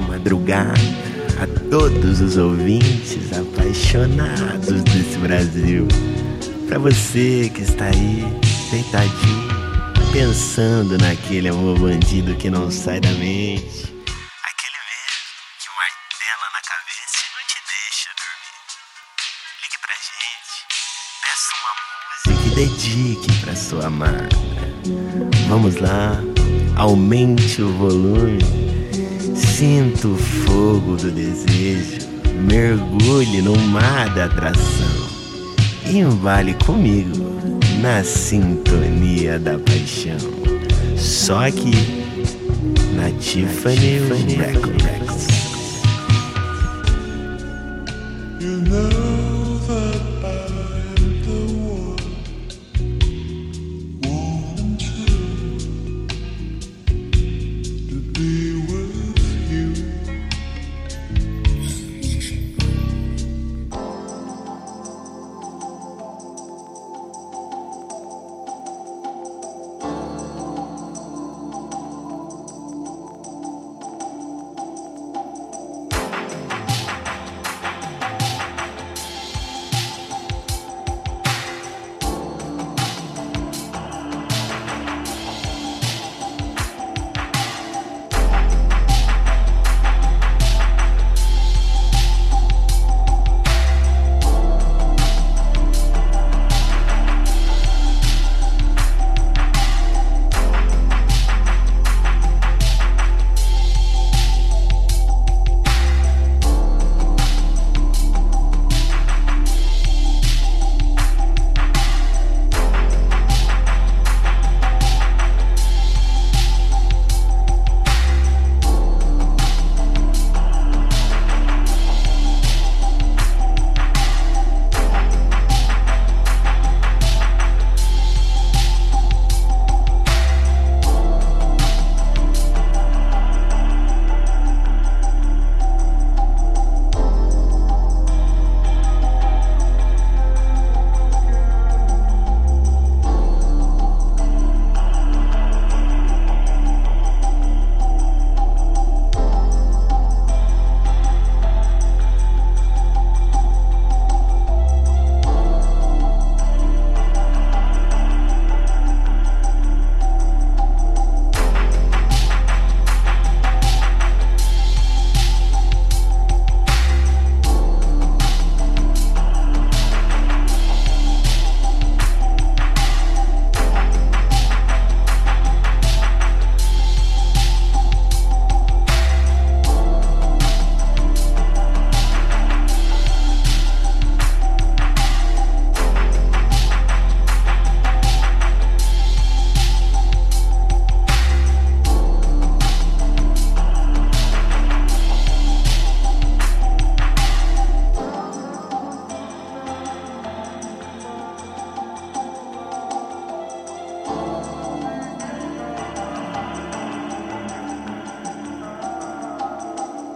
madrugada a todos os ouvintes apaixonados desse Brasil. Para você que está aí, deitadinho, pensando naquele amor bandido que não sai da mente. Aquele mesmo que martela na cabeça e não te deixa dormir. Ligue pra gente, peça uma música e dedique pra sua amada. Vamos lá, aumente o volume, sinta o fogo do desejo, mergulhe no mar da atração embale comigo na sintonia da paixão. Só aqui na Tiffany Records.